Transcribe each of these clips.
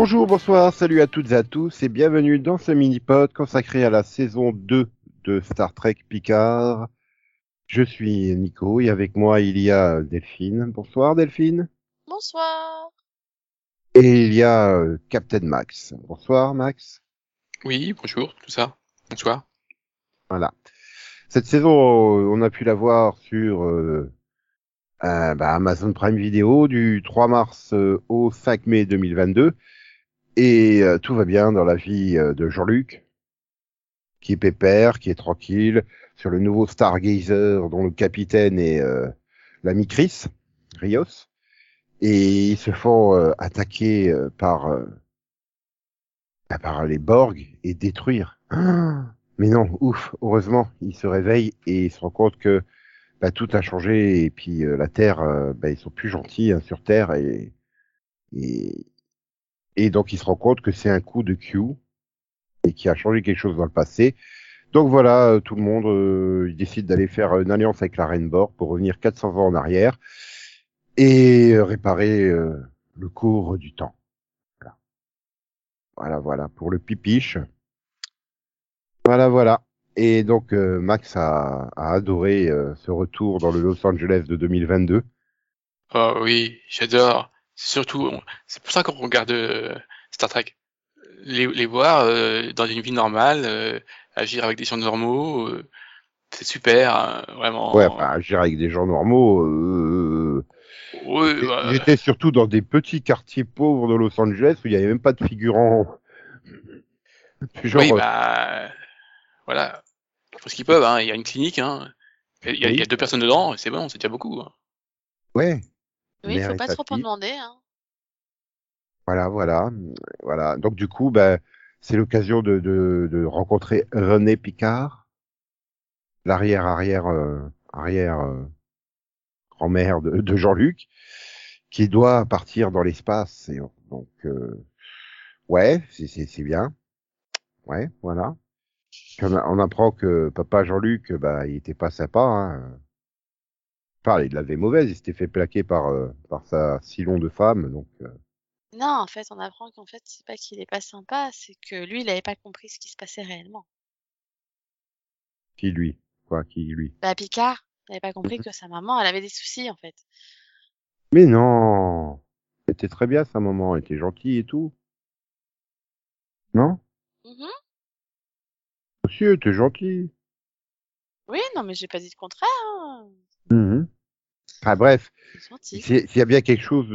Bonjour, bonsoir, salut à toutes et à tous et bienvenue dans ce mini-pod consacré à la saison 2 de Star Trek Picard. Je suis Nico et avec moi il y a Delphine. Bonsoir Delphine. Bonsoir. Et il y a euh, Captain Max. Bonsoir Max. Oui, bonjour, tout ça. Bonsoir. Voilà. Cette saison, euh, on a pu la voir sur euh, euh, bah, Amazon Prime Video du 3 mars euh, au 5 mai 2022. Et euh, tout va bien dans la vie euh, de Jean-Luc, qui est pépère, qui est tranquille, sur le nouveau Stargazer dont le capitaine est euh, l'ami Chris, Rios. Et ils se font euh, attaquer euh, par, bah, par les Borg et détruire. Ah mais non, ouf, heureusement, il se réveille et il se rend compte que bah, tout a changé et puis euh, la Terre, bah, ils sont plus gentils hein, sur Terre et, et et donc il se rend compte que c'est un coup de Q et qui a changé quelque chose dans le passé. Donc voilà, euh, tout le monde euh, décide d'aller faire une alliance avec la Reine Borg pour revenir 400 ans en arrière et euh, réparer euh, le cours du temps. Voilà. voilà, pour le pipiche. Voilà, voilà. Et donc Max a, a adoré ce retour dans le Los Angeles de 2022. Oh oui, j'adore. C'est surtout, c'est pour ça qu'on regarde euh, Star Trek. Les, les voir euh, dans une vie normale, euh, agir avec des gens normaux, c'est super, hein, vraiment. Ouais, agir avec des gens normaux. Euh, Oui, ouais. J'étais surtout dans des petits quartiers pauvres de Los Angeles où il n'y avait même pas de figurants. Genre, oui, bah, voilà. Ils font ce qu'ils peuvent, hein. Il y a une clinique, hein. Il y a, il y a deux personnes dedans, c'est bon, c'est déjà beaucoup. hein. ouais, Oui, il Mère faut pas trop en demander. Hein. voilà, voilà, voilà. Donc du coup, ben, c'est l'occasion de, de, de rencontrer René Picard, l'arrière arrière euh, arrière euh, grand-mère de, de Jean-Luc, qui doit partir dans l'espace. Et donc, euh, ouais, c'est bien. Ouais, voilà. On, apprend que papa Jean-Luc, bah, il était pas sympa. Hein. Enfin, il l'avait mauvaise. Il s'était fait plaquer par euh, par sa silon de femme. Donc, euh, Non, en fait, on apprend qu'en fait, c'est pas qu'il est pas sympa, c'est que lui, il avait pas compris ce qui se passait réellement. qui lui, quoi, qui lui? Bah, Picard, il avait pas compris Mhm. que sa maman, elle avait des soucis, en fait. Mais non, c'était très bien sa maman. Elle était gentille et tout. Non, Mhm. monsieur, était gentil. Oui, non, mais j'ai pas dit le contraire. Hein. Mhm. Ah bref, s'il y a bien quelque chose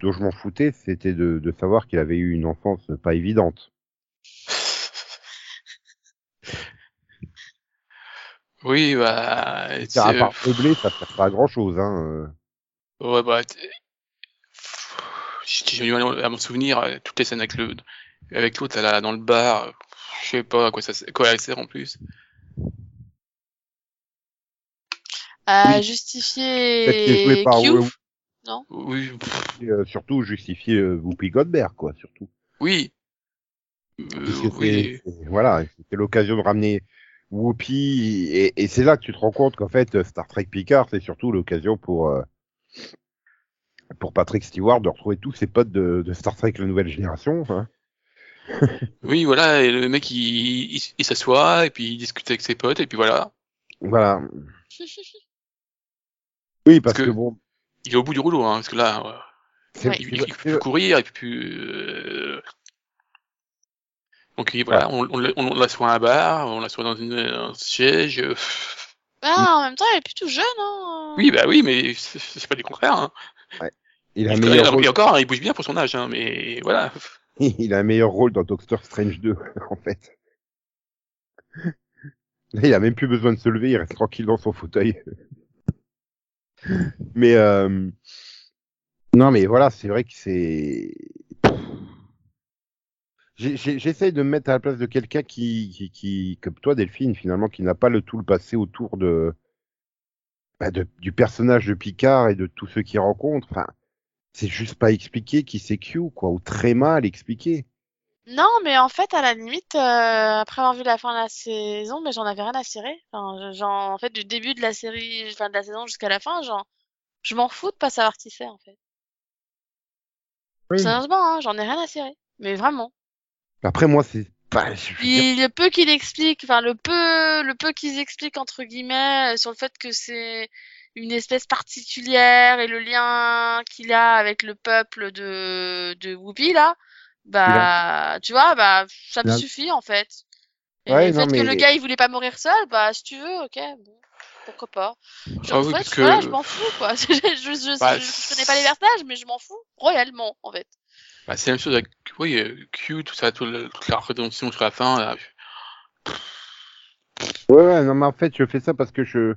dont je m'en foutais, c'était de, de savoir qu'il avait eu une enfance pas évidente. Oui, bah, à part meubler, ça sert pas à grand chose. Hein. euh. Ouais, bah, j'ai du à m'en souvenir, euh, toutes les scènes avec avec l'autre, là, dans le bar, je sais pas à quoi ça, quoi elle sert en plus. À Oui. Justifier joué par Q, Will- non? Oui, Et, euh, surtout justifier euh, Whoopi Goldberg, quoi, surtout. oui. Euh, oui. voilà, c'était l'occasion de ramener Whoopi, et, et c'est là que tu te rends compte qu'en fait, Star Trek Picard, c'est surtout l'occasion pour euh, pour Patrick Stewart de retrouver tous ses potes de, de Star Trek la nouvelle génération. Hein. Oui, voilà, et le mec, il, il, il s'assoit, et puis il discute avec ses potes, et puis voilà. Voilà. Oui, parce, Parce que, que- bon, Il est au bout du rouleau, hein, parce que là, ouais, c'est Ouais. il, il, il peut plus courir, il peut plus... euh, Donc il- voilà, on, on, on l'assoit à un bar, on l'assoit dans une, un siège. euh, Ah, en même temps, elle est plutôt jeune, hein. Oui, bah oui, mais c'est pas du contraire. Hein. il a un meilleur rôle. et encore, hein, il bouge bien pour son âge, hein, mais voilà. il a un meilleur rôle dans Doctor Strange 2, en fait. Là, il a même plus besoin de se lever, il reste tranquille dans son fauteuil. Mais euh... non, mais voilà, c'est vrai que c'est. J'essaye de me mettre à la place de quelqu'un qui, qui, qui, comme toi, Delphine, finalement, qui n'a pas le tout le passé autour de, bah, du personnage de Picard et de tous ceux qu'il rencontre. Enfin, c'est juste pas expliqué qui c'est Q, quoi, ou très mal expliqué. Non, mais en fait, à la limite, euh, après avoir vu la fin de la saison, mais j'en avais rien à cirer. Enfin, je- genre, en fait, du début de la série, enfin, de la saison jusqu'à la fin, genre, je m'en fous de pas savoir qui c'est, en fait. Oui. Sérieusement, hein, j'en ai rien à cirer. Mais vraiment. Après, moi, c'est pas. je veux dire, Il, le peu qu'il explique, enfin le peu, le peu qu'ils expliquent entre guillemets euh, sur le fait que c'est une espèce particulière et le lien qu'il a avec le peuple de de Whoopi là, bah tu vois, bah ça me suffit en fait. Et Ouais, le non, fait que le gars il voulait pas mourir seul, bah si tu veux, ok, bon, pourquoi pas. Je, Ah en fait, voilà, je m'en fous quoi. je, je, je, Bah, je- je connais pas les personnages, mais je m'en fous royalement en fait. Bah, c'est la même chose avec oui, euh, Q, tout ça, tout le- toute la rédemption sur la fin. Là. Ouais, ouais, non, mais en fait, je fais ça parce que je,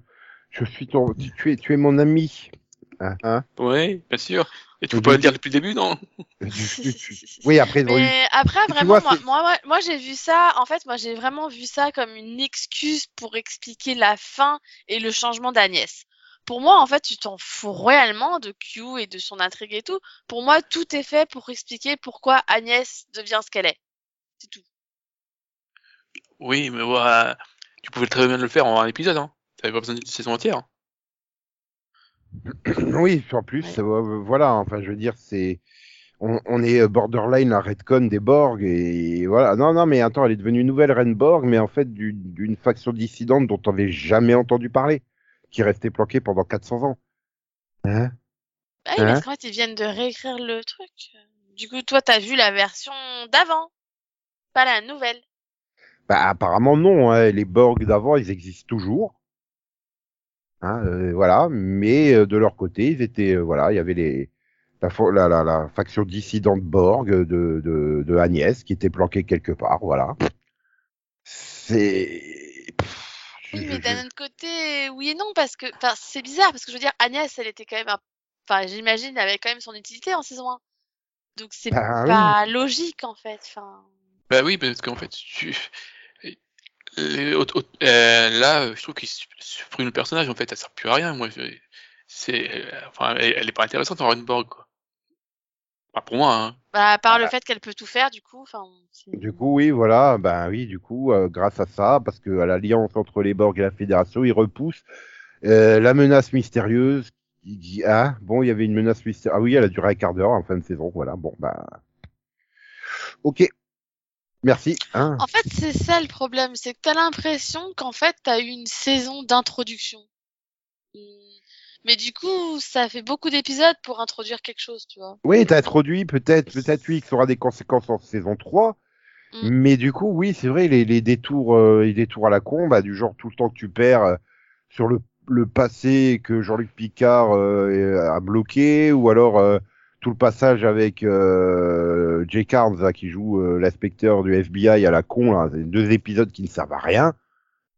je suis ton, tu es, tu es mon ami. Hein, hein Ouais, bien sûr. Et tu peux pas le dire depuis le début, non Oui, après, Mais après, vraiment, vois, moi, moi, moi, moi, j'ai vu ça. En fait, moi, j'ai vraiment vu ça comme une excuse pour expliquer la fin et le changement d'Agnès. Pour moi, en fait, tu t'en fous réellement de Q et de son intrigue et tout. Pour moi, tout est fait pour expliquer pourquoi Agnès devient ce qu'elle est. C'est tout. Oui, mais ouais, tu pouvais très bien le faire en un épisode. Hein. T'avais pas besoin d'une saison entière. oui, en plus, Ouais. euh, voilà, enfin, je veux dire, c'est, on, on est euh, borderline la Redcon des Borg et voilà. Non, non, mais attends, elle est devenue une nouvelle reine Borg, mais en fait, du- d'une faction dissidente dont on n'avait jamais entendu parler, qui restait planquée pendant 400 ans. Hein? Bah oui, Hein? parce qu'en fait, ils viennent de réécrire le truc. Du coup, toi, t'as vu la version d'avant, pas la nouvelle. Bah, apparemment non, hein. les Borg d'avant, ils existent toujours. Hein, euh, voilà, mais euh, de leur côté, ils étaient, euh, voilà, il y avait les, la, fo- la, la, la faction dissidente Borg de, de, de Agnès qui était planquée quelque part, voilà. C'est. Oui, mais d'un autre côté, oui et non, parce que, enfin, c'est bizarre, parce que je veux dire, Agnès, elle était quand même, enfin, j'imagine, elle avait quand même son utilité en saison 1. Donc c'est Bah oui. pas logique, en fait, enfin. Bah oui, parce qu'en fait, tu... les autres- autres- euh, là, euh, je trouve qu'ils sup- suppriment le personnage. En fait, ça sert plus à rien. Moi, c'est, euh, enfin, elle, elle est pas intéressante en Borg, quoi. Enfin, pour moi, hein. Bah, à part Ah le bah. fait qu'elle peut tout faire, du coup, Du coup, oui, voilà, ben oui, du coup, euh, grâce à ça, parce que à l'alliance entre les Borg et la Fédération, ils repoussent euh, la menace mystérieuse. qui dit ah bon, il y avait une menace mystérieuse. Ah oui, elle a duré un quart d'heure en fin de saison, voilà. Bon, bah, ok, merci. Hein. En fait, c'est ça le problème, c'est que t'as l'impression qu'en fait, t'as eu une saison d'introduction. Hum, Mais du coup, ça fait beaucoup d'épisodes pour introduire quelque chose, tu vois. Oui, t'as introduit peut-être, peut-être oui, que ça aura des conséquences en saison 3. Mm. Mais du coup, oui, c'est vrai, les, les détours, euh, les détours à la con, bah, du genre tout le temps que tu perds euh, sur le, le passé que Jean-Luc Picard euh, a bloqué, ou alors euh, tout le passage avec euh, Jay Carnes là, qui joue euh, l'inspecteur du FBI à la con, là, c'est deux épisodes qui ne servent à rien.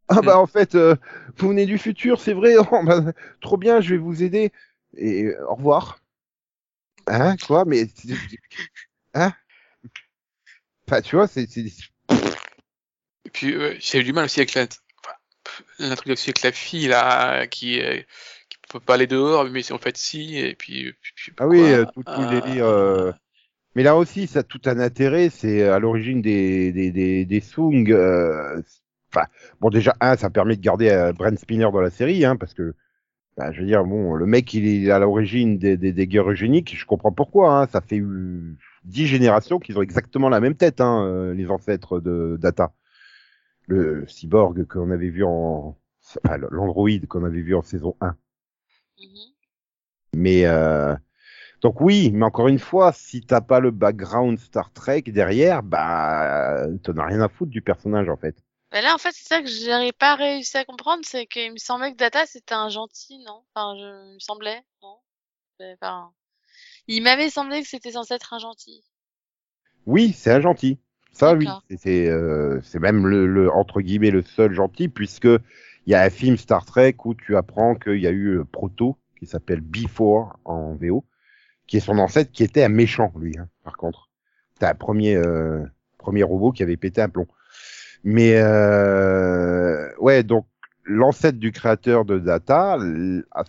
Ah bah en fait, euh, vous venez du futur, c'est vrai, oh, bah, trop bien, je vais vous aider. Et euh, au revoir. Hein Quoi Mais hein? Enfin, tu vois, c'est Et puis, euh, j'ai eu du mal aussi avec la, enfin, pff, l'introduction avec la fille, là, qui, euh, qui peut pas aller dehors, mais en fait si, et puis, puis- puis Ah oui, euh, tout- tout le délire, euh, Mais là aussi, ça a tout un intérêt. C'est à l'origine des des des, des Sung. euh, Enfin, bon déjà un, ça permet de garder euh, Brent Spinner dans la série, hein, parce que bah, je veux dire, bon, le mec il est à l'origine des, des, des guerres eugéniques. Je comprends pourquoi. Hein, ça fait euh, dix générations qu'ils ont exactement la même tête, hein, euh, les ancêtres de Data, le cyborg qu'on avait vu en, enfin, l'androïde qu'on avait vu en saison 1. Mhm. Mais euh, donc oui, mais encore une fois, si t'as pas le background Star Trek derrière, bah t'en as rien à foutre du personnage en fait. Bah là, en fait, c'est ça que j'avais pas réussi à comprendre, c'est qu'il me semblait que Data, c'était un gentil, non? Enfin, je... il me semblait, non? C'est- Enfin, il m'avait semblé que c'était censé être un gentil. Oui, c'est un gentil. Ça oui, c'est euh, même le, le entre guillemets le seul gentil puisque il y a un film Star Trek où tu apprends qu'il y a eu euh, Proto qui s'appelle Before en VO, qui est son ancêtre qui était un méchant lui. Hein, par contre, t'as un premier euh, premier robot qui avait pété un plomb. Mais euh, ouais, donc l'ancêtre du créateur de Data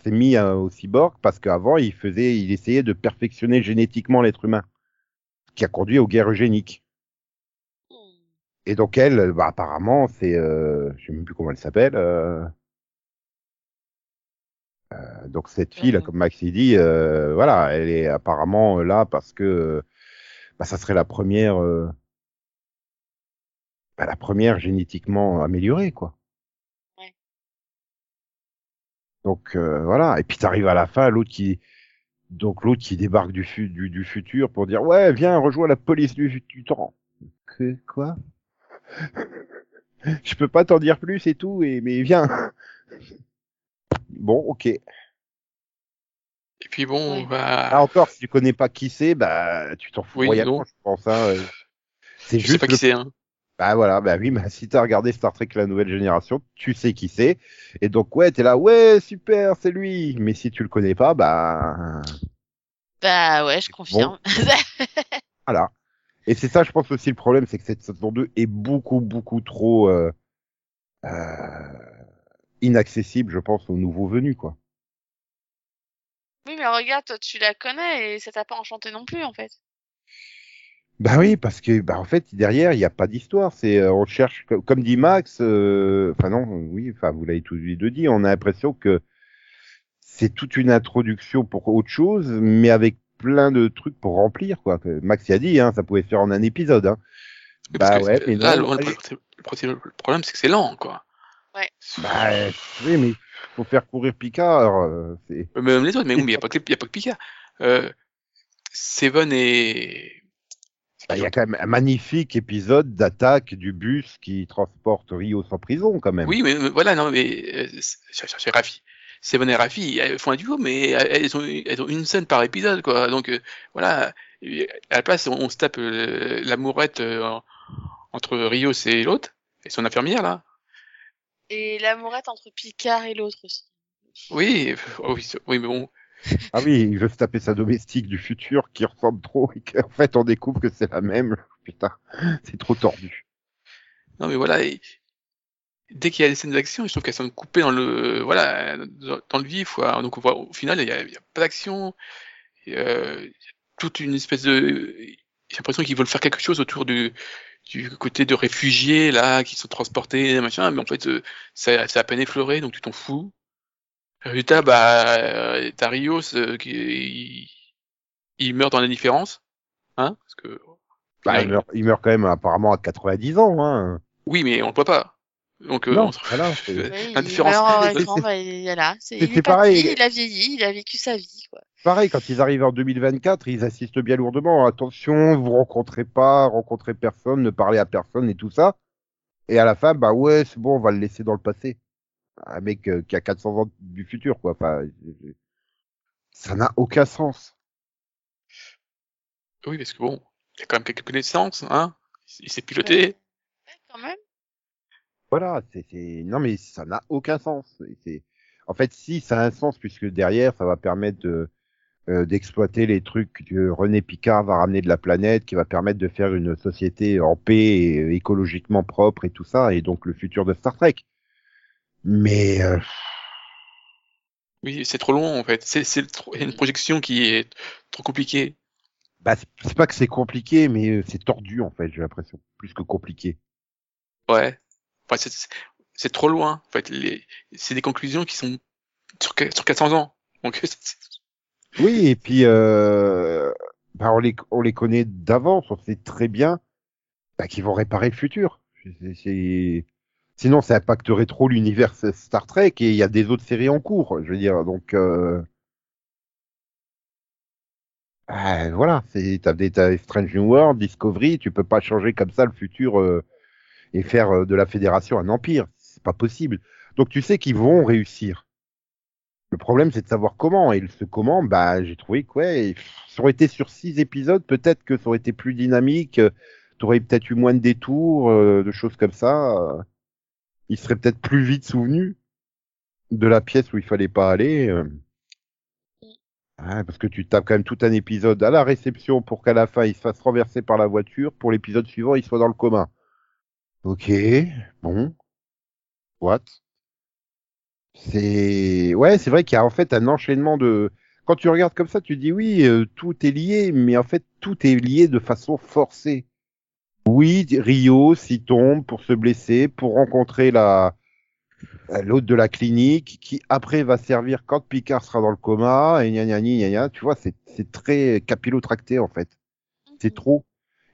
s'est mis euh, au cyborg parce qu'avant il faisait, il essayait de perfectionner génétiquement l'être humain, ce qui a conduit aux guerres eugéniques. Et donc elle, bah, apparemment, c'est, euh, je sais même plus comment elle s'appelle. Euh, euh, donc cette fille, là, Mhm. comme Maxi dit, euh, voilà, elle est apparemment là parce que bah, ça serait la première, euh, bah, la première génétiquement améliorée, quoi. Ouais. Donc euh, voilà. Et puis t'arrives à la fin, l'autre qui, donc l'autre qui débarque du, fu- du, du futur pour dire ouais, viens, rejoins la police du, du temps. Que quoi? Je peux pas t'en dire plus et tout, et mais viens. Bon, ok. Et puis bon, Oui. bah, Là encore, si tu connais pas qui c'est, bah tu t'en fous Oui, royalement, je pense. Hein. C'est je sais juste pas le qui c'est, hein. Bah voilà, bah oui, bah si t'as regardé Star Trek la nouvelle génération, tu sais qui c'est. Et donc ouais, t'es là, ouais, super, c'est lui. Mais si tu le connais pas, bah Bah ouais, je confirme. voilà. Et c'est ça, je pense aussi le problème, c'est que cette saison 2 est beaucoup, beaucoup trop euh, euh, inaccessible, je pense, aux nouveaux venus, quoi. oui, mais regarde, toi, tu la connais et ça t'a pas enchanté non plus, en fait. Bah oui, parce que bah en fait derrière il n'y a pas d'histoire. C'est euh, on cherche co- comme dit Max. euh, Enfin non, oui, enfin vous l'avez tous les deux dit. On a l'impression que c'est toute une introduction pour autre chose, mais avec plein de trucs pour remplir quoi. Max y a dit, hein, ça pouvait se faire en un épisode. Hein. Bah ouais, mais là, non, le, allez. le- le problème- le problème, c'est que c'est lent, quoi. Bah euh, oui, mais faut faire courir Picard. euh, c'est Même les autres, mais il n'y a, pas que- y a pas que Picard. Euh, Seven et... bah, il y a quand même un magnifique épisode d'attaque du bus qui transporte Rio sans prison quand même. Oui, mais mais voilà, non, mais euh, c'est Rafi. Seven et Rafi, elles font un duo, mais elles ont, elles ont une scène par épisode, quoi. Donc euh, voilà, à la place, on, on se tape euh, l'amourette euh, en- entre Rios et l'autre, et son infirmière, là. Et l'amourette entre Picard et l'autre aussi. Oui, oh oui, oui, mais bon. Ah oui, il veut se taper sa domestique du futur qui ressemble trop et qu'en fait on découvre que c'est la même. Putain, c'est trop tordu. Non, mais voilà. et dès qu'il y a des scènes d'action, je trouve qu'elles sont coupées dans le, voilà, dans, le vif, quoi. Donc, on voit, au final, il y a, a pas d'action. Euh, a toute une espèce de, j'ai l'impression qu'ils veulent faire quelque chose autour du, du côté de réfugiés, là, qui sont transportés, machin, mais en fait, euh, ça, c'est à peine effleuré, donc tu t'en fous. Résultat, bah, euh, euh, qui, il, meurt dans l'indifférence. Hein, parce que, Bah, Ouais. il, meurt, il meurt quand même apparemment à 90 ans. Hein. oui, mais on le voit pas. Donc, euh, non, voilà. Oui, meurt en C'est- bah, pareil. il a vieilli, il a vécu sa vie, quoi. Pareil, quand ils arrivent en 2024, ils assistent bien lourdement. Attention, vous rencontrez pas, rencontrez personne, ne parlez à personne et tout ça. Et à la fin, bah ouais, c'est bon, on va le laisser dans le passé. Un mec euh, qui a 400 ans du futur, quoi. Enfin, ça n'a aucun sens. Oui, parce que bon, il y a quand même quelques connaissances, hein. Il s'est piloté. Ouais, quand même. Voilà, c'est, non mais ça n'a aucun sens. C'est, en fait, si ça a un sens puisque derrière, ça va permettre de, euh, d'exploiter les trucs que René Picard va ramener de la planète, qui va permettre de faire une société en paix, et euh, écologiquement propre et tout ça, et donc le futur de Star Trek. Mais euh, Oui, c'est trop long en fait. C'est, une projection qui est trop compliquée. bah, c'est, c'est pas que c'est compliqué, mais euh, c'est tordu en fait, j'ai l'impression, plus que compliqué. Ouais. C'est, trop loin. En fait, c'est des conclusions qui sont sur, qu- sur 400 ans. Oui, et puis euh, bah, on les on les connaît d'avance, on sait très bien bah, qu'ils vont réparer le futur. Sinon, ça impacterait trop l'univers Star Trek et il y a des autres séries en cours. Je veux donc euh... ah, voilà, t'as Strange New World, Discovery, tu peux pas changer comme ça le futur euh, et faire euh, de la Fédération un empire, c'est pas possible. Donc tu sais qu'ils vont réussir. Le problème, c'est de savoir comment. Et ce comment, bah, j'ai trouvé que ouais, ça aurait été sur six épisodes, peut-être que ça aurait été plus dynamique. euh, T'aurais peut-être eu moins de détours, euh, de choses comme ça. il serait peut-être plus vite souvenu de la pièce où il fallait pas aller. parce que tu tapes quand même tout un épisode à la réception pour qu'à la fin il se fasse renverser par la voiture, pour l'épisode suivant il soit dans le coma. Ok, bon, what? C'est ouais, c'est vrai qu'il y a en fait un enchaînement de. Quand tu regardes comme ça, tu dis oui, euh, tout est lié, mais en fait tout est lié de façon forcée. Oui, Rio s'y tombe pour se blesser, pour rencontrer la euh, l'autre de la clinique, qui après va servir quand Picard sera dans le coma, et gna gna gna gna gna. Tu vois, c'est c'est très capillotracté en fait. C'est trop.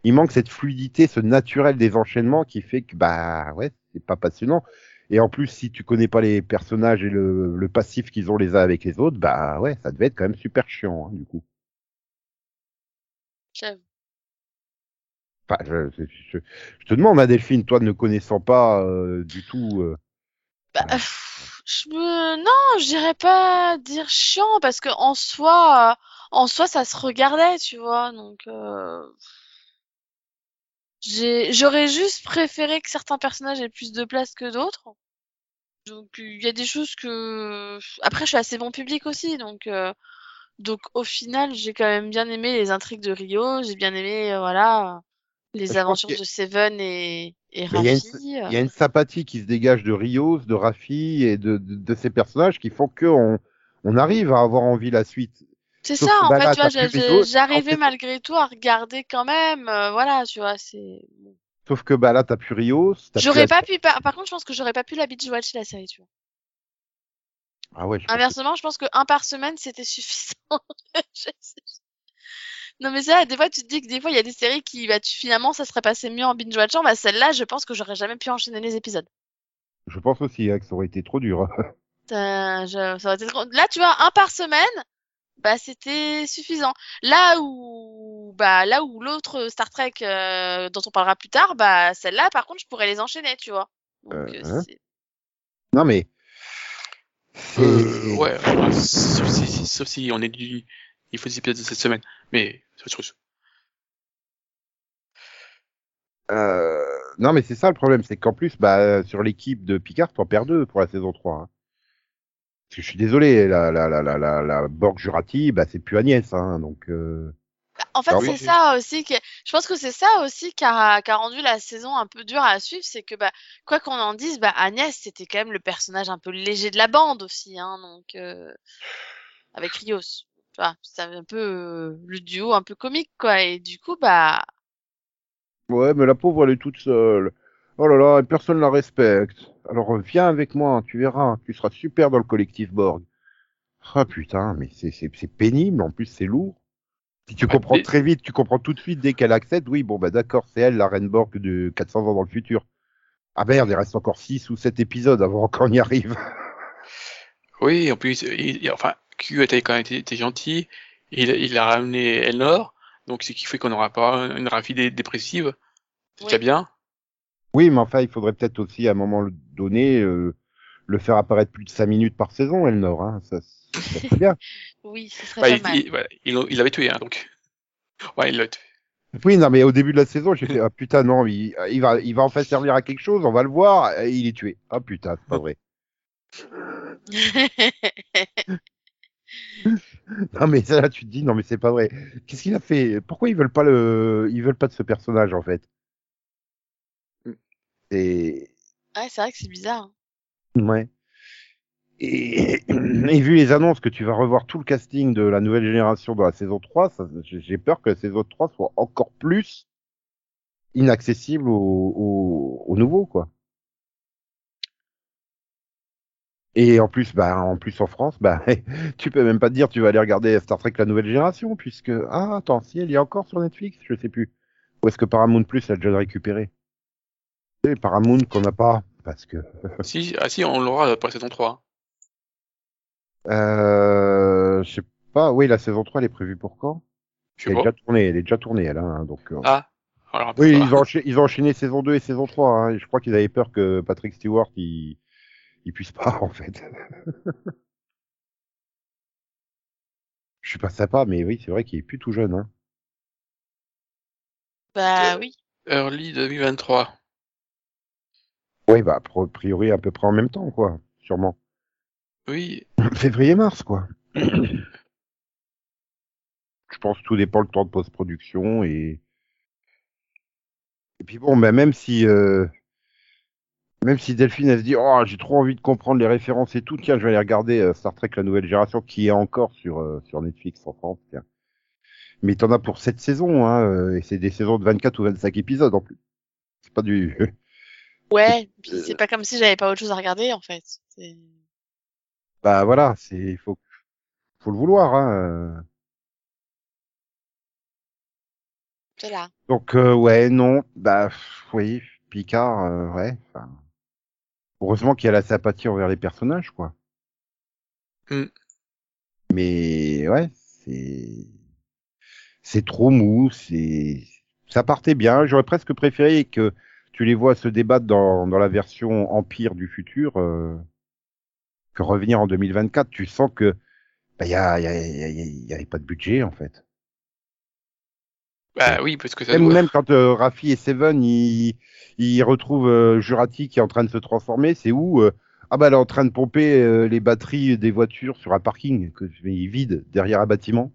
Il manque cette fluidité, ce naturel des enchaînements qui fait que bah ouais, c'est pas passionnant. Et en plus, si tu connais pas les personnages et le, le passif qu'ils ont les uns avec les autres, bah ouais, ça devait être quand même super chiant hein, du coup. J'avoue. Enfin, je, je, je- je te demande, hein, Delphine, toi ne connaissant pas euh, du tout. euh, Bah, je me... Non, je dirais pas dire chiant parce que en soi, en soi, ça se regardait, tu vois. Donc, euh, j'aurais juste préféré que certains personnages aient plus de place que d'autres. Donc, il y a des choses que. Après, je suis assez bon public aussi, donc, euh, donc au final, j'ai quand même bien aimé les intrigues de Rio. J'ai bien aimé, euh, voilà, les Je aventures a- de Seven et et Mais il y a une- Raffi. Il y a une sympathie qui se dégage de Rios, de Raffi et de, de, de ces personnages qui font que on, on arrive à avoir envie la suite. C'est ça, en bah, fait, tu vois, j'arrivais malgré tout à regarder quand même, euh, voilà, tu vois, c'est... Sauf que bah là, t'as plus plus J'aurais pas pu, par, par contre, je pense que j'aurais pas pu la binge watcher la série, tu vois. Ah ouais, je pense Inversement, je pense que un par semaine, c'était suffisant. Je sais- Non, mais ça, des fois, tu te dis que des fois, il y a des séries qui, bah, tu, finalement, ça serait passé mieux en binge watchant, bah, celle-là, je pense que j'aurais jamais pu enchaîner les épisodes. je pense aussi hein, que ça aurait été trop dur. Je- ça aurait été trop- Là, tu vois, un par semaine, bah, c'était suffisant. Là où, bah, là où l'autre Star Trek, euh, dont on parlera plus tard, bah, celle-là, par contre, je pourrais les enchaîner, tu vois. Donc, Euh, euh, hein. non mais. c'est- Euh, ouais, sauf si, si- sauf si on est du, il faut des épisodes de cette semaine. Mais, c'est autre chose. Euh, non mais c'est ça le problème, c'est qu'en plus, bah sur l'équipe de Picard, t'en perds deux pour la saison 3. hein. Parce que je suis désolé, la la la la la, la Borg Jurati, bah c'est plus Agnès, hein, donc. Euh... En fait, c'est oui. ça aussi que je pense que c'est ça aussi qui a, rendu la saison un peu dure à suivre, c'est que bah quoi qu'on en dise, bah Agnès c'était quand même le personnage un peu léger de la bande aussi, hein, donc euh, avec Rios, tu vois, c'est un peu euh, le duo un peu comique quoi, et du coup bah Ouais, mais la pauvre, elle est toute seule. Oh là là, personne la respecte. Alors viens avec moi, tu verras, tu seras super dans le collectif Borg. Ah putain, mais c'est c'est c'est pénible, en plus c'est lourd. Si tu comprends très vite, tu comprends tout de suite dès qu'elle accède, oui, bon bah d'accord, c'est elle la reine Borg de 400 ans dans le futur. Ah merde, il reste encore 6 ou 7 épisodes avant qu'on y arrive. Oui, en plus, il, il- enfin, Q était quand même été gentil. Il, il a ramené Elnor. Donc, c'est qui fait qu'on n'aura pas une Rafi dé- dépressive. C'est Oui. déjà bien. Oui, mais enfin, il faudrait peut-être aussi à un moment donné euh, le faire apparaître plus de 5 minutes par saison, Elnor. Hein. Ça, ça serait bien. oui, ce serait Bah, pas il, mal. il, voilà, il, l'a- il l'avait tué, hein, donc. Ouais, il l'a tué. Oui, non, mais au début de la saison, j'ai fait ah putain non, il, il va, il va enfin servir à quelque chose, on va le voir, et il est tué. Ah putain, c'est pas vrai. Non mais ça là, tu te dis non mais c'est pas vrai. Qu'est-ce qu'il a fait? Pourquoi ils veulent pas le, ils veulent pas de ce personnage en fait? Et ouais, c'est vrai que c'est bizarre. ouais. Et, et vu les annonces que tu vas revoir tout le casting de la nouvelle génération dans la saison 3, ça- j'ai peur que la saison 3 soit encore plus inaccessible aux, aux, aux nouveaux quoi. Et en plus, bah, en plus en France, bah, tu peux même pas te dire tu vas aller regarder Star Trek la nouvelle génération, puisque ah attends, si elle y est encore sur Netflix, je sais plus. Ou est-ce que Paramount Plus a déjà récupéré? Et Paramount qu'on n'a pas, parce que Si, ah si, on l'aura pour la saison 3. euh, je sais pas. Oui, la saison 3 elle est prévue pour quand? Elle est déjà tournée, elle est déjà tournée elle. Hein, donc. euh, Ah. Alors, Oui, ils ont, enchaîné, ils ont enchaîné saison 2 et saison 3. Hein, et je crois qu'ils avaient peur que Patrick Stewart il, il puisse pas en fait. je suis pas sympa, mais oui, c'est vrai qu'il est plus tout jeune. Hein. Bah oui. Early 2023. Oui, bah a priori à peu près en même temps, quoi, sûrement. Oui. Février-mars, quoi. je pense que tout dépend le temps de post-production et et puis bon, bah, même si euh... même si Delphine elle se dit oh j'ai trop envie de comprendre les références et tout, tiens je vais aller regarder euh, Star Trek la nouvelle génération qui est encore sur euh, sur Netflix en France, tiens. Mais t'en as pour cette saison, hein, euh, et c'est des saisons de 24 ou 25 épisodes en plus. C'est pas du Ouais, puis Euh, c'est pas comme si j'avais pas autre chose à regarder en fait. C'est- bah voilà, c'est il faut faut le vouloir, hein. euh. C'est là. Donc euh, ouais, non, bah oui, Picard, euh, ouais. enfin, Heureusement qu'il y a la sympathie envers les personnages, quoi. Hmm. Mais ouais, c'est c'est trop mou, c'est ça partait bien. J'aurais presque préféré que tu les vois se débattre dans dans la version Empire du futur euh, que revenir en 2024. Tu sens que bah y a y a, y a- y avait pas de budget en fait. Bah oui, parce que ça Même, doit... même quand euh, Raffi et Seven ils, ils retrouvent euh, Jurati qui est en train de se transformer, c'est où euh, Ah bah elle est en train de pomper les batteries des voitures sur un parking que il vide derrière un bâtiment.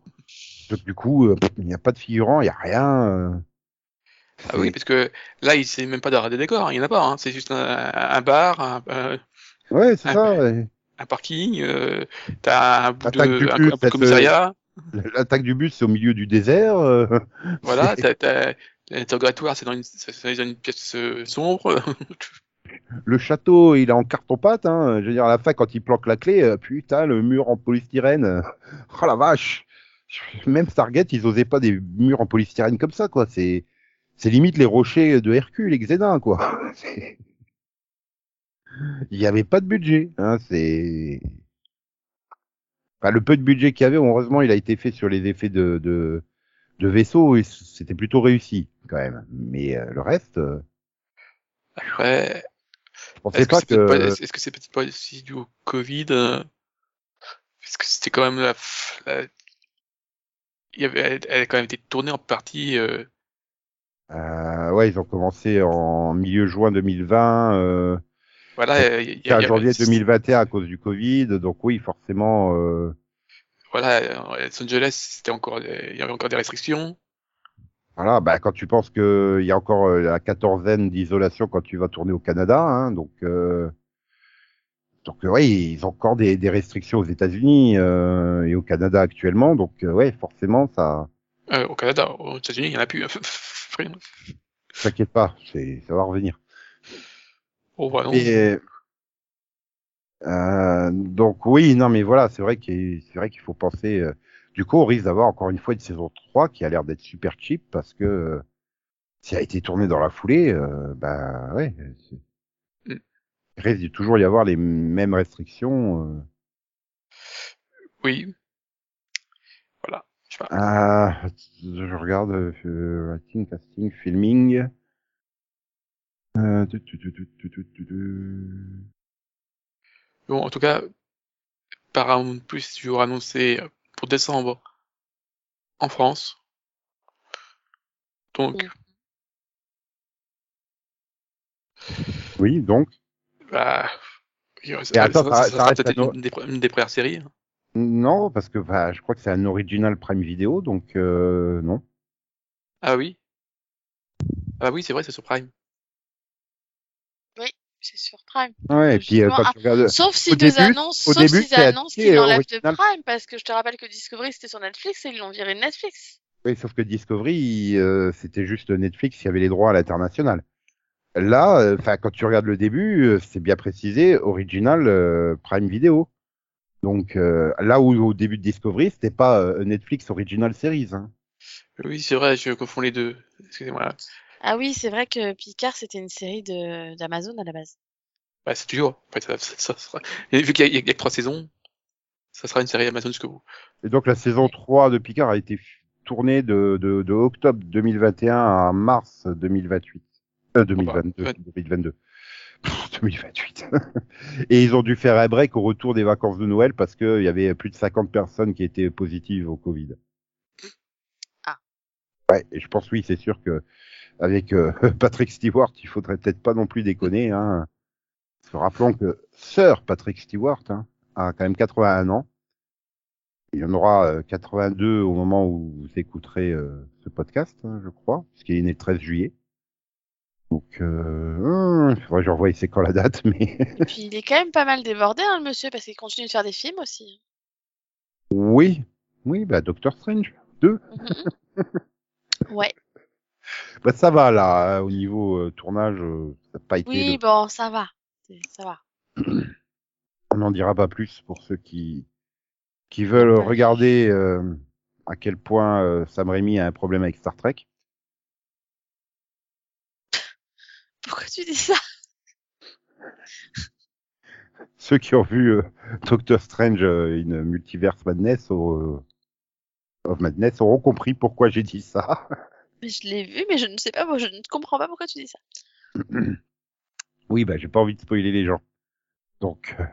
Donc du coup, il n'y a pas de figurant, il n'y a rien. Euh. Ah oui, parce que là, il sait même pas d'arrêt des décors, hein, il y en a pas. Hein. C'est juste un, un bar, un, un- Ouais, c'est ça. ouais. un parking, euh, t'as un bout de, L'attaque du un, bus, commissariat, L'attaque du bus, c'est au milieu du désert. euh. voilà, c'est- t'as, t'as, l'interrogatoire, c'est dans une, c'est c'est dans une pièce euh, sombre. Le château, il est en carton-pâte. Hein. Je veux dire, à la fin, quand il planque la clé, euh, putain, le mur en polystyrène. euh, Oh la vache Même Stargate, ils osaient pas des murs en polystyrène comme ça, quoi. C'est, c'est limite les rochers de Hercule et Xénin, quoi. Il n'y avait pas de budget. Hein. C'est... Enfin, le peu de budget qu'il y avait, heureusement, il a été fait sur les effets de, de, de vaisseau et c'était plutôt réussi, quand même. Mais euh, le reste, euh, Après, est-ce que peut-être que... pas, est-ce que c'est peut-être pas aussi dû au Covid euh, Parce que c'était quand même la, f- la- il y avait, elle, elle a quand même été tournée en partie. Euh, Euh, ouais, ils ont commencé en milieu juin 2020, euh, voilà, il y a- janvier 2021 à cause du Covid. Donc oui, forcément. Euh, Voilà, à Los Angeles, c'était encore, il y avait encore des restrictions. voilà, bah, quand tu penses que il y a encore euh, la quatorzaine d'isolation quand tu vas tourner au Canada, hein, donc euh, donc euh, ouais, ils ont encore des, des restrictions aux États-Unis euh, et au Canada actuellement. Donc euh, ouais, forcément, ça, Euh, au Canada, aux États-Unis, il y en a plus. Rien. t'inquiète pas, c'est ça va revenir. Oh, bah non. Et, euh, donc oui, non mais voilà, c'est vrai qu'il c'est vrai qu'il faut penser. euh, du coup, on risque d'avoir encore une fois une saison 3 qui a l'air d'être super cheap parce que euh, si elle a été tournée dans la foulée, euh, bah ouais, c'est- Mm. il risque de toujours y avoir les mêmes restrictions. euh. Oui. Ah, je regarde euh, writing, casting, filming. Euh, bon, en tout cas, Paramount Plus toujours annoncé pour décembre en France. Donc. Oui, donc. Bah, ça, attends, ça, être une, des premières séries. Hein. Non, parce que bah, je crois que c'est un original Prime Video, donc euh, non. Ah oui. Ah oui, c'est vrai, c'est sur Prime. C'est sur Prime. Ouais, et puis euh, Justement, quand tu regardes, Sauf si Au ils début- annoncent, au sauf début, c'est annoncent qu'ils l'enlèvent de. Prime, parce que je te rappelle que Discovery c'était sur Netflix et ils l'ont viré de Netflix. oui, sauf que Discovery, euh, c'était juste Netflix qui avait les droits à l'international. Là, euh, enfin, quand tu regardes le début, c'est bien précisé, original euh, Prime Video. Donc euh, là où au début de Discovery, c'était pas euh, Netflix Original Series. Hein. Oui, c'est vrai, je confonds les deux. Excusez-moi. Ah oui, c'est vrai que Picard c'était une série de d'Amazon à la base. Bah, c'est toujours. En fait, ça, ça, ça sera... Et vu qu'il y, y a que trois saisons, ça sera une série Amazon jusqu'au bout. Et donc la saison 3 de Picard a été tournée de, de, de octobre 2021 à mars 2028. Euh, 2022. ouais. 2022. Pff, 2028. Et ils ont dû faire un break au retour des vacances de Noël parce qu'il y avait plus de 50 personnes qui étaient positives au Covid. Ah. Ouais, et je pense oui, c'est sûr que avec euh, Patrick Stewart, il faudrait peut-être pas non plus déconner. Hein. Rappelons que Sir Patrick Stewart hein, a quand même 81 ans. Il y en aura euh, 82 au moment où vous écouterez euh, ce podcast, hein, je crois, puisqu'il est né le 13 juillet. Donc, euh, hum, faudrait que je revoie c'est quand la date, mais Et puis il est quand même pas mal débordé, hein, le monsieur, parce qu'il continue de faire des films aussi. oui, oui, bah Doctor Strange 2. Ouais. Bah ça va là, hein, au niveau euh, tournage, euh, ça n'a pas été. Oui, le- bon, ça va. Ça va. On n'en dira pas plus pour ceux qui qui veulent regarder euh, à quel point euh, Sam Raimi a un problème avec Star Trek. Pourquoi tu dis ça? Ceux qui ont vu euh, Doctor Strange euh, in Multiverse Madness au, of Madness auront compris pourquoi j'ai dit ça. Mais je l'ai vu, mais je ne sais pas, moi, je ne comprends pas pourquoi tu dis ça. oui, bah j'ai pas envie de spoiler les gens. Donc, euh,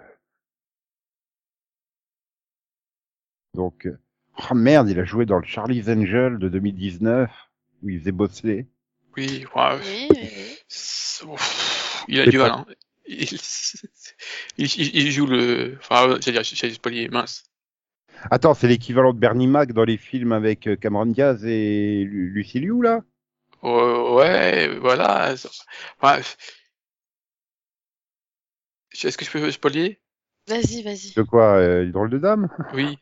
donc, euh, oh merde, il a joué dans le Charlie's Angel de 2019 où il faisait bosser. Oui, ouais, Oui, oui, oui. c'est- ouf, il a C'est du pas- mal. Hein. Il, il, il- il joue le. Enfin, j'allais dire, j'allais spoiler, mince. Attends, c'est l'équivalent de Bernie Mac dans les films avec euh, Cameron Diaz et Lu- Lucy Liu là? Euh, ouais, voilà. Enfin, Est-ce que je peux spoiler Vas-y, vas-y. De quoi euh, les drôles de dame? Oui.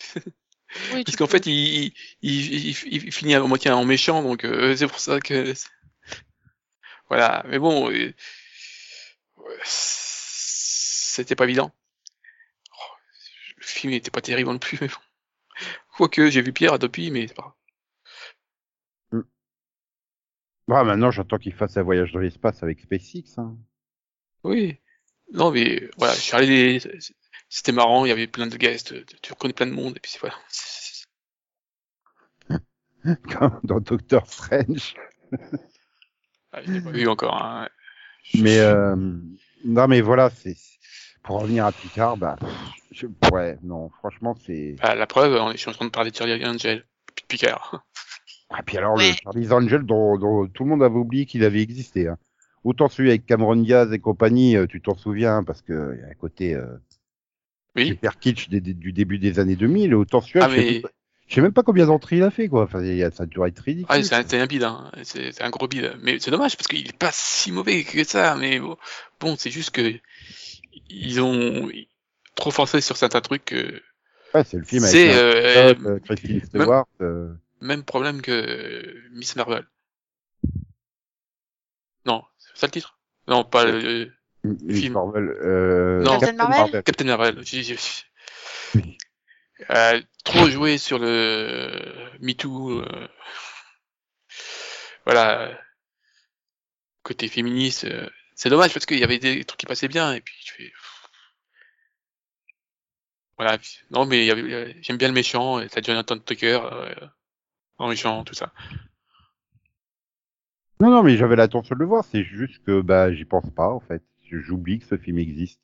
Oui, qu'en fait, il, il, il, il- il finit à moitié en méchant, donc euh, c'est pour ça que. Voilà. Mais bon, euh, c'était pas évident. Oh, Le film n'était pas terrible non plus, mais bon. Quoique, j'ai vu Pierre depuis, mais c'est pas grave. Ah, maintenant j'attends qu'il fasse un voyage dans l'espace avec SpaceX. Hein. Oui. Non, mais voilà, je suis allé, c'était marrant, il y avait plein de guests, tu reconnais plein de monde, et puis c'est voilà. Comme dans Doctor Strange. Ah, je l'ai pas vu encore. Hein. Mais euh, non, mais voilà, c'est pour revenir à Picard, bah, je, ouais, non, franchement, c'est. Ah, la preuve, on est, je suis en train de parler de Charlie Angel, puis de Picard. Ah, puis alors Ouais. le Charlie's Angel, dont, dont tout le monde avait oublié qu'il avait existé. Hein. Autant celui avec Cameron Diaz et compagnie, euh, tu t'en souviens parce que il y a un côté euh, Oui. super kitsch des- des- du début des années 2000. Autant celui-là, Ah, je, sais mais même pas, je sais même pas combien d'entrées il a fait, quoi. Enfin, il y a- ça doit être ridicule. ah, c'est un, un bide, hein. c'est un gros bide. Mais c'est dommage parce qu'il est pas si mauvais que ça. Mais bon, bon c'est juste que ils ont trop forcé sur certains trucs. que Ouais, c'est le film avec euh, euh, Kristen Stewart. euh, même problème que Miss Marvel. Non, c'est ça le titre? Non, pas le, Film. Marvel. Euh, Non. Captain Marvel Captain Marvel. J'ai- j'ai- Oui. Euh, trop joué sur le MeToo. euh, Voilà. Côté féministe. euh, C'est dommage parce qu'il y avait des trucs qui passaient bien et puis je fais. Voilà. Non, mais avait- euh, j'aime bien le méchant. et T'as Jonathan Tucker euh, en méchant, tout ça. Non, non, mais j'avais l'intention de le voir. C'est juste que bah j'y pense pas en fait. J'oublie que ce film existe.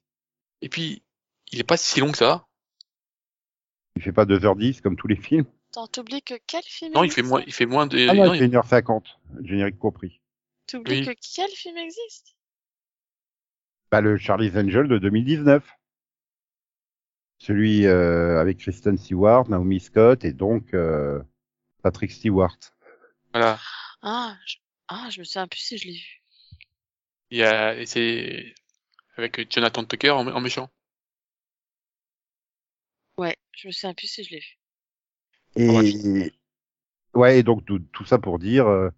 Et puis, il est pas si long que ça. Il fait pas 2h10 comme tous les films. Attends, t'oublies que quel film Non, il fait moins, il fait moins de. Ah non, non, il fait 1h50, générique compris. T'oublies Oui. que quel film existe Bah, le Charlie's Angel de 2019. Celui euh, avec Kristen Stewart, Naomi Scott et donc euh, Patrick Stewart. Voilà. ah je... ah, je me souviens plus si je l'ai vu. Il y a, et c'est avec Jonathan Tucker en, en méchant. Ouais, je me souviens plus si je l'ai vu. Et ouais, et donc tout, tout ça pour dire, euh,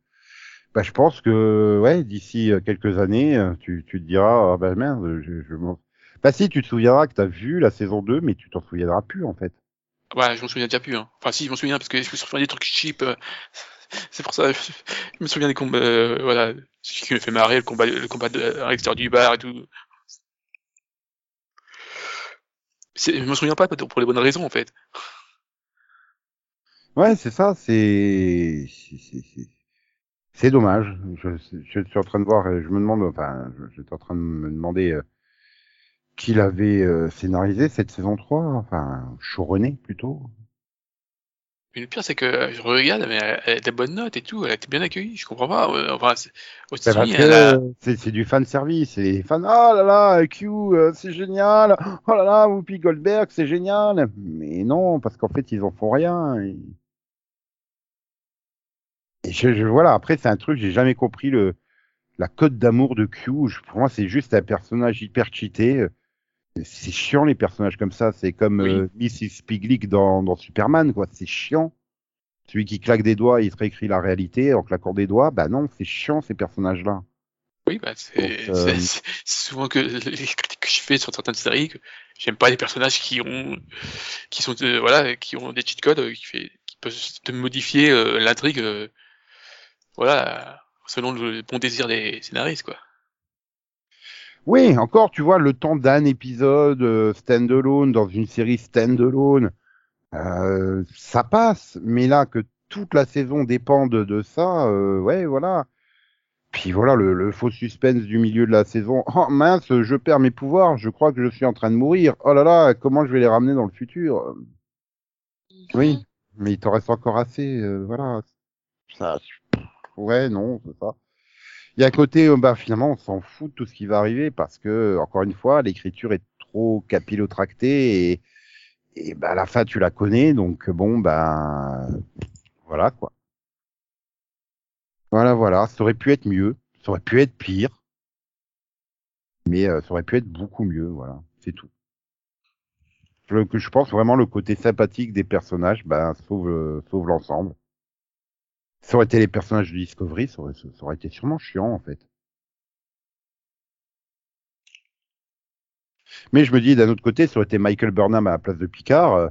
bah, je pense que ouais, d'ici euh, quelques années, euh, tu, tu te diras, ah bah merde, je, je m'en- Bah si, tu te souviendras que t'as vu la saison 2, mais tu t'en souviendras plus en fait. Ouais, je m'en souviens déjà plus. Hein. Enfin, si, je m'en souviens parce que je me souviens des trucs cheap. euh, C'est pour ça, je, je me souviens des combats. euh, voilà, ce qui me fait marrer, le combat, le combat de, à l'extérieur du bar et tout. Je me souviens pas pour les bonnes raisons en fait. Ouais, c'est ça, c'est c'est- dommage. Je, je suis en train de voir, je me demande, enfin, je- j'étais en train de me demander euh, qui l'avait euh, scénarisé cette saison 3, enfin, showrunné plutôt. Mais le pire, c'est que je regarde, mais elle, a des bonnes notes et tout, elle a été bien accueillie. Je comprends pas. Enfin, c'est- C'est euh, c'est c'est du fan service, et les fans, oh là là, Q, euh, c'est génial, oh là là, Whoopi Goldberg, c'est génial. Mais non, parce qu'en fait, ils en font rien. Et, et je, je- voilà, après, c'est un truc, j'ai jamais compris le la cote d'amour de Q. Je- pour moi, c'est juste un personnage hyper cheaté. C'est chiant les personnages comme ça. C'est comme Oui. euh, Mrs. Pigleak dans, dans Superman, quoi. C'est chiant. Celui qui claque des doigts, il te réécrit la réalité en claquant des doigts. Bah non, c'est chiant ces personnages-là. Oui, bah, c'est euh, souvent que les critiques que je fais sur certaines séries, j'aime pas les personnages qui ont, qui sont, euh, voilà, qui ont des cheat codes, euh, qui fait, qui peuvent te modifier euh, l'intrigue, euh, voilà, selon le bon désir des scénaristes, quoi. Oui, encore, tu vois, le temps d'un épisode euh, stand-alone dans une série stand-alone, euh, ça passe. Mais là, que toute la saison dépende de ça, euh, ouais, voilà. Puis voilà, le, le faux suspense du milieu de la saison. Oh mince, je perds mes pouvoirs, je crois que je suis en train de mourir. Oh là là, comment je vais les ramener dans le futur? Oui, mais il t'en reste encore assez, euh, voilà. Ça, ouais, non, c'est ça. Il y a un côté, euh, bah finalement, on s'en fout de tout ce qui va arriver parce que, encore une fois, l'écriture est trop capillotractée et, et bah à la fin tu la connais, donc bon, bah voilà quoi. Voilà, voilà, ça aurait pu être mieux, ça aurait pu être pire, mais euh, ça aurait pu être beaucoup mieux, voilà, c'est tout. Je, je pense vraiment le côté sympathique des personnages, bah, sauve, euh, sauve l'ensemble. Ça aurait été les personnages de Discovery, ça aurait, été sûrement chiant en fait. Mais je me dis d'un autre côté, ça aurait été Michael Burnham à la place de Picard. euh,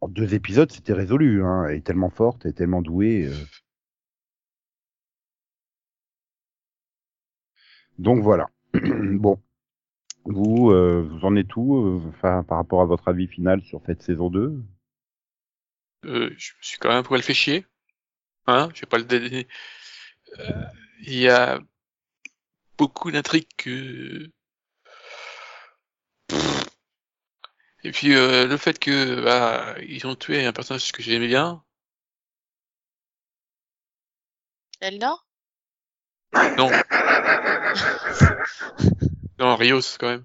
en deux épisodes, c'était résolu. Hein. Elle est tellement forte, elle est tellement douée. euh. Donc voilà. bon. Vous, euh, vous en êtes où par rapport à votre avis final sur cette saison 2 Euh, je me suis quand même un poil fait chier. Hein, je vais pas le donner. Euh, Il y a beaucoup d'intrigues que. Et puis euh, le fait que bah, ils ont tué un personnage que j'aimais bien. Elna Non. non, Rios quand même.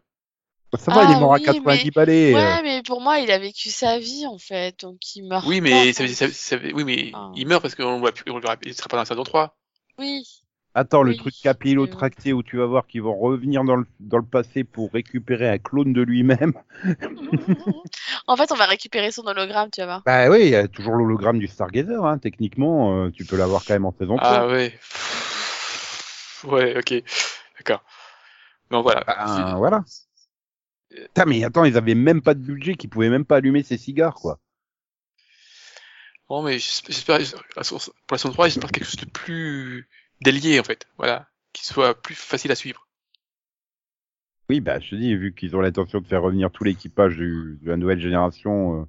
Ça va, il Ah est mort oui, à 90 mais- balais. euh. Ouais, mais pour moi, il a vécu sa vie, en fait, donc il meurt Oui, pas, mais ça, quoi. ça, ça- oui, mais Ah. il meurt parce qu'on le voit plus, on le verra, il sera pas dans la saison 3. Oui. Attends, le Oui, truc capillotracté où tu vas voir qu'ils vont revenir dans le, dans le passé pour récupérer un clone de lui-même. en fait, on va récupérer son hologramme, tu vas voir. Bah oui, il y a toujours l'hologramme du Stargazer, hein. techniquement, euh, tu peux l'avoir quand même en saison 3. Ah ouais. Ouais, ok. D'accord. Non, voilà. Bah, voilà. Putain, mais attends, ils avaient même pas de budget, qu'ils pouvaient même pas allumer ces cigares, quoi. Bon, mais j'espère, pour la saison 3, j'espère quelque chose de plus délié, en fait. Voilà. Qui soit plus facile à suivre. Oui, bah je te dis, vu qu'ils ont l'intention de faire revenir tout l'équipage de la nouvelle génération euh,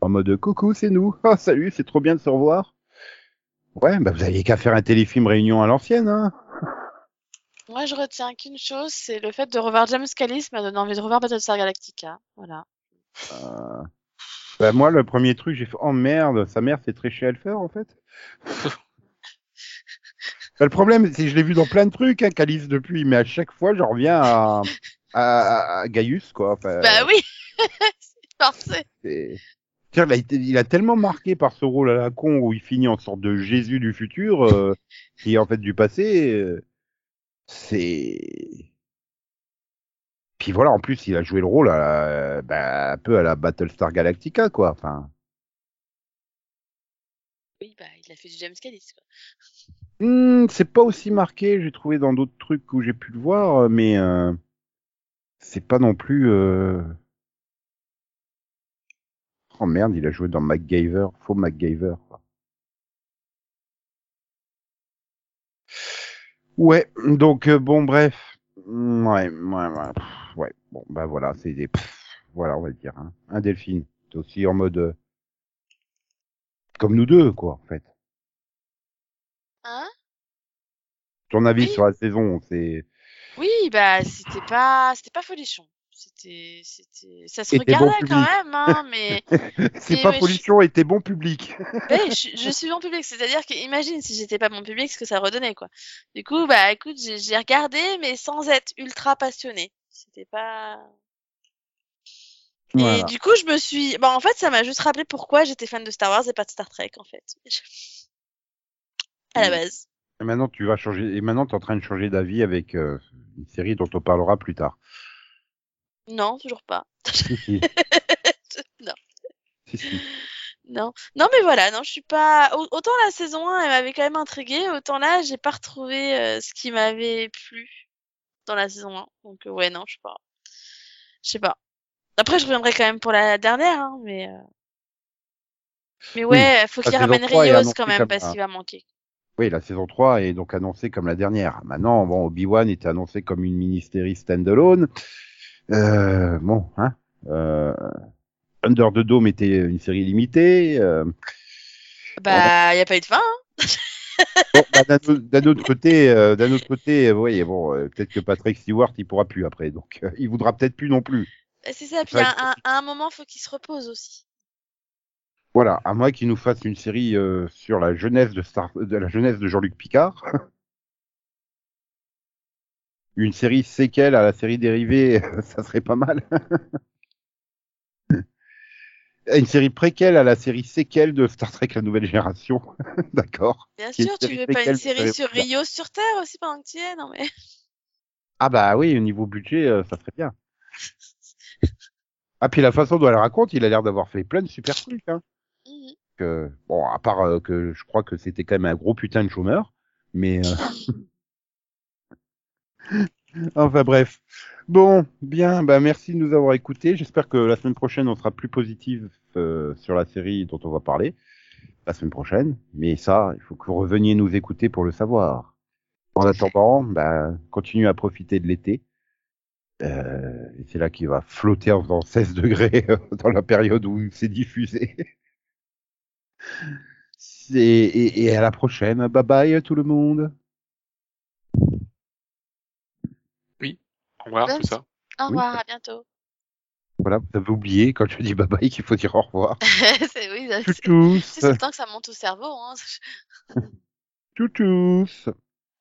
en mode coucou, c'est nous. Ah, salut, c'est trop bien de se revoir. Ouais, bah vous aviez qu'à faire un téléfilm réunion à l'ancienne, hein. Moi, je retiens qu'une chose, c'est le fait de revoir James Callis m'a donné envie de revoir Battlestar Galactica. Voilà. Euh, Bah moi, le premier truc, j'ai fait oh merde, sa mère c'est Tréché Elfer en fait. Bah, le problème, c'est que je l'ai vu dans plein de trucs, hein, Calice depuis, mais à chaque fois, j'en reviens à, à, à Gaius, quoi. Enfin, Bah oui C'est il a, été- il a tellement marqué par ce rôle à la con où il finit en sorte de Jésus du futur, euh, qui est en fait du passé. euh, c'est. Puis voilà, en plus, il a joué le rôle à la- bah, un peu à la Battlestar Galactica, quoi. Enfin. Oui, bah, il a fait du James Callis, quoi. Hmm, c'est pas aussi marqué, j'ai trouvé dans d'autres trucs où j'ai pu le voir, mais euh, c'est pas non plus. euh, Oh merde, il a joué dans MacGyver, faux MacGyver. quoi. Ouais, donc euh, bon, bref, Hmm, ouais, ouais, ouais, pff, ouais. Bon, bah voilà, c'est des, pff, voilà, on va dire, hein. un Delphine, c'est aussi en mode, euh, comme nous deux, quoi, en fait. Hein? Ton avis Oui. sur la saison, c'est. Oui, bah, c'était pas, c'était pas folichon. C'était, c'était, ça se bon regardait quand même, hein, mais, C'est pas ouais, je- pollution et t'es bon public. Ouais, je, je suis bon public, c'est-à-dire que imagine si j'étais pas bon public, ce que ça redonnait, quoi. Du coup, bah, écoute, j'ai regardé, mais sans être ultra passionné. C'était pas. Et Voilà. du coup, je me suis. Bah, en fait, ça m'a juste rappelé pourquoi j'étais fan de Star Wars et pas de Star Trek, en fait. À la base. Et maintenant, tu vas changer. Et maintenant, t'es en train de changer d'avis avec euh, une série dont on parlera plus tard. Non, toujours pas. Si, si. non. si. Non, non, mais voilà, non, je suis pas. au- Autant la saison 1, elle m'avait quand même intriguée, autant là, j'ai pas retrouvé euh, ce qui m'avait plu dans la saison 1. Donc, euh, ouais, non, je sais pas. Je sais pas. Après, je reviendrai quand même pour la dernière, hein, mais. euh, Mais Oui, ouais, faut la qu'il ramène 3 est Rios quand même, parce qu'il va manquer. Oui, la saison 3 est donc annoncée comme la dernière. Maintenant, bon, Obi-Wan était annoncé comme une mini-série standalone. Euh, bon, hein. Euh, Under the Dome était une série limitée. Euh, Bah, il n'y a pas eu de fin. hein. bon, bah, d'un autre- côté, euh, d'un autre côté, euh, oui, bon, euh, peut-être que Patrick Stewart, il pourra plus après, donc euh, il voudra peut-être plus non plus. Et C'est ça, puis à, un- à un moment, faut qu'il se repose aussi. Voilà, à moins qu'il nous fasse une série euh, sur la jeunesse de Star, de la jeunesse de Jean-Luc Picard. une série séquelle à la série dérivée, ça serait pas mal. une série préquelle à la série séquelle de Star Trek La Nouvelle Génération. D'accord. Bien sûr, tu veux pas une série sur Rio sur Terre aussi pendant que tu y es Non mais. Ah bah oui, au niveau budget, euh, ça serait bien. Ah puis la façon dont elle raconte, il a l'air d'avoir fait plein de super trucs. Hein. Mhm. Que, bon, à part euh, que je crois que c'était quand même un gros putain de chômeur, mais euh, enfin bref. Bon, bien, bah merci de nous avoir écoutés. J'espère que la semaine prochaine on sera plus positive euh, sur la série dont on va parler la semaine prochaine. Mais ça, il faut que vous reveniez nous écouter pour le savoir. En attendant, bah, continuez à profiter de l'été. Euh, c'est là qu'il va flotter en faisant 16 degrés dans la période où c'est diffusé. Et à la prochaine. Bye bye tout le monde. Au revoir, tout ça. Au Oui. revoir, à bientôt. Voilà, vous avez oublié quand je dis bye bye qu'il faut dire au revoir. c'est oui, c'est tchous. c'est le temps que ça monte au cerveau. Hein. Tchou tchous.